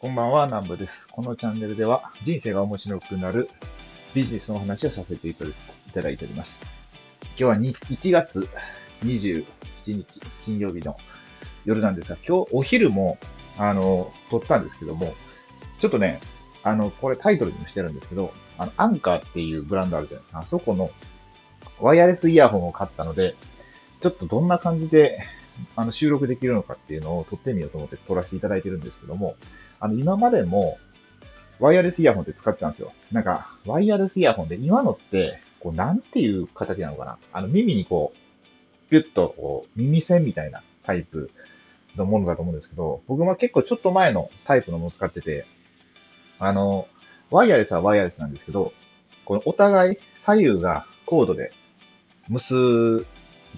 こんばんは、南部です。このチャンネルでは人生が面白くなるビジネスの話をさせていただいております。今日は1月27日金曜日の夜なんですが、今日お昼も、あの、撮ったんですけども、ちょっとね、あの、これタイトルにもしてるんですけど、あの、アンカーっていうブランドあるじゃないですか。あそこのワイヤレスイヤホンを買ったので、ちょっとどんな感じで、あの、収録できるのかっていうのを撮ってみようと思って撮らせていただいてるんですけども、あの、今までも、ワイヤレスイヤホンって使ってたんですよ。なんか、ワイヤレスイヤホンで、今のって、こう、なんていう形なのかな。あの、耳にこう、ピュッと、こう、耳栓みたいなタイプのものだと思うんですけど、僕は結構ちょっと前のタイプのものを使ってて、あの、ワイヤレスはワイヤレスなんですけど、このお互い左右がコードで結、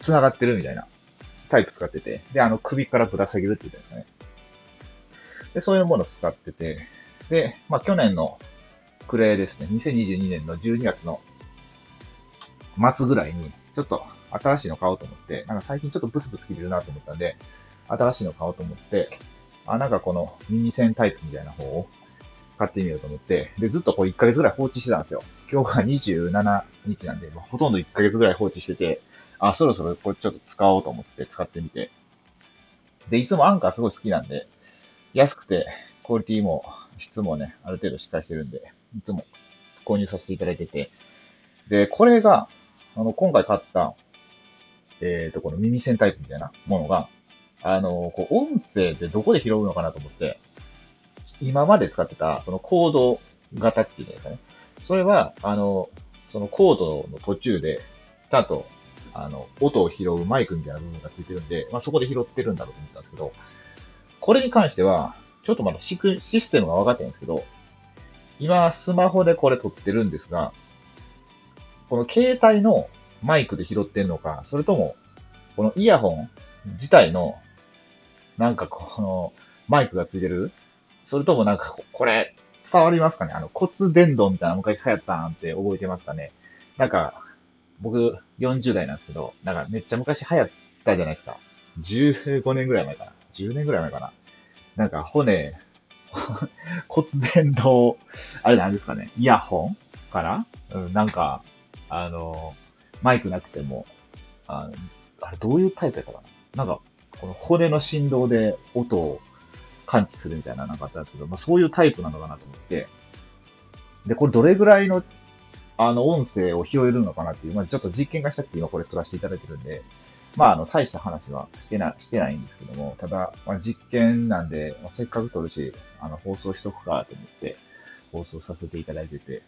繋がってるみたいなタイプ使ってて、で、あの、首からぶら下げるって言ったんですね。で、そういうものを使ってて、で、まあ、去年の暮れですね、2022年の12月の末ぐらいに、ちょっと新しいの買おうと思って、なんか最近ちょっとブツブツ切れるなと思ったんで、新しいの買おうと思って、あ、なんかこの耳栓タイプみたいな方を買ってみようと思って、で、ずっとこう1ヶ月ぐらい放置してたんですよ。今日が27日なんで、まあ、ほとんど1ヶ月ぐらい放置してて、あ、そろそろこれちょっと使おうと思って使ってみて。で、いつもアンカーすごい好きなんで、安くて、クオリティも質もね、ある程度しっかりしてるんで、いつも購入させていただいてて。で、これが、あの、今回買った、えっ、と、この耳栓タイプみたいなものが、あの、こう、音声でどこで拾うのかなと思って、今まで使ってた、そのコード型っていうんですかね。それは、あの、そのコードの途中で、ちゃんと、あの、音を拾うマイクみたいな部分がついてるんで、まあ、そこで拾ってるんだろうと思ったんですけど、これに関しては、ちょっとまだシクシステムが分かってないんですけど、今、スマホでこれ撮ってるんですが、この携帯のマイクで拾ってるのか、それとも、このイヤホン自体の、なんかこの、マイクがついてるそれともなんか、これ、伝わりますかね？あの、骨伝導みたいな昔流行ったんって覚えてますかね？なんか、僕、40代なんですけど、なんかめっちゃ昔流行ったじゃないですか。15年ぐらい前かな。10年ぐらい前かな。なんか骨、骨伝導、あれなんですかね。イヤホンかな？うん、なんか、あの、マイクなくても、ああれどういうタイプやったかな？なんか、この骨の振動で音を感知するみたいななんかあったんですけど、まあそういうタイプなのかなと思って、で、これどれぐらいの、あの、音声を拾えるのかなっていう、まあちょっと実験がしたくて今これ撮らせていただいてるんで、まああの、大した話はしてな、してないんですけども、ただ、まあ実験なんで、まあ、せっかく撮るし、あの、放送しとくかと思って、放送させていただいてて、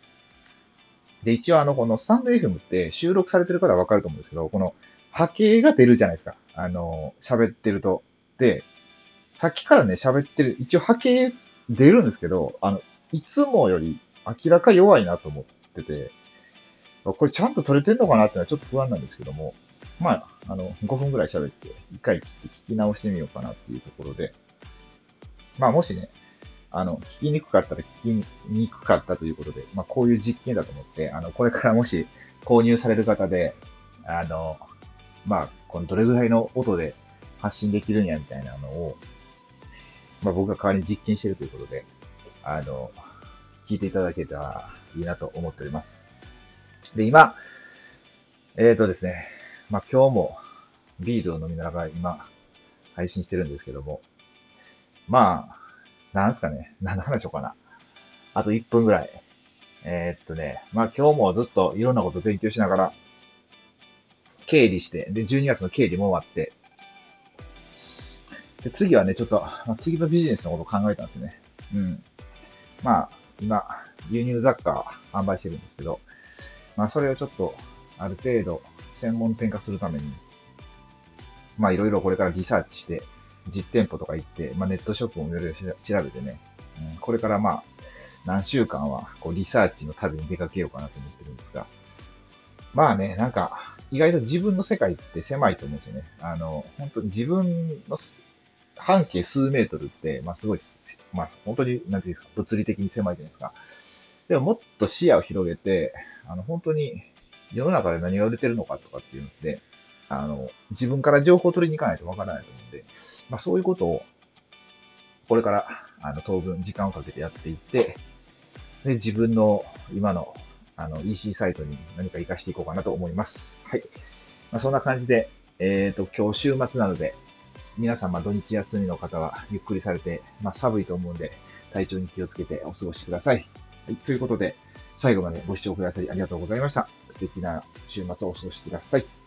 で、一応あの、このスタンド FM って収録されてる方はわかると思うんですけど、この波形が出るじゃないですか。あの、喋ってると。で、さっきからね、喋ってる、一応波形出るんですけど、あの、いつもより明らか弱いなと思ってて、これちゃんと撮れてんのかなってのはちょっと不安なんですけども、まあ、あの、5分くらい喋って、一回聞き直してみようかなっていうところで、まあもしね、あの、聞きにくかったら聞きにくかったということで、まあこういう実験だと思って、あの、これからもし購入される方で、あの、まあ、このどれぐらいの音で発信できるんやみたいなのを、まあ僕が代わりに実験してるということで、あの、聞いていただけたらいいなと思っております。で、今、えーとですね、まあ今日もビールを飲みながら今配信してるんですけども、まあ、なんすかね、何の話しようかな。あと1分ぐらい。えーっとね、まあ今日もずっといろんなこと勉強しながら、経理して、で、12月の経理も終わって、で、次はね、ちょっと、まあ、次のビジネスのこと考えたんですね。うん。まあ、今、輸入雑貨販売してるんですけど、まあ、それをちょっと、ある程度、専門店化するために、まあ、いろいろこれからリサーチして、実店舗とか行って、まあ、ネットショップもいろいろ調べてね、うん、これからまあ、何週間は、こう、リサーチの旅に出かけようかなと思ってるんですが、まあね、なんか、意外と自分の世界って狭いと思うんですよね。あの、本当に自分の半径数メートルって、まあすごい、まあ本当に、なんていうんですか、物理的に狭いじゃないですか。でももっと視野を広げて、あの、本当に世の中で何が売れてるのかとかっていうので、あの、自分から情報を取りに行かないとわからないと思うんで、まあそういうことを、これから、あの、当分時間をかけてやっていって、で、自分の今の、あの、EC サイトに何か活かしていこうかなと思います。はい。まあ、そんな感じで、えっ、ー、と、今日週末なので、皆様土日休みの方はゆっくりされて、まあ、寒いと思うんで、体調に気をつけてお過ごしください。はい。ということで、最後までご視聴くださりありがとうございました。素敵な週末をお過ごしください。